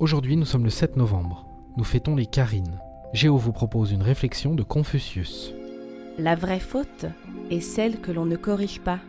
Aujourd'hui, nous sommes le 7 novembre. Nous fêtons les Carines. Géo vous propose une réflexion de Confucius. La vraie faute est celle que l'on ne corrige pas.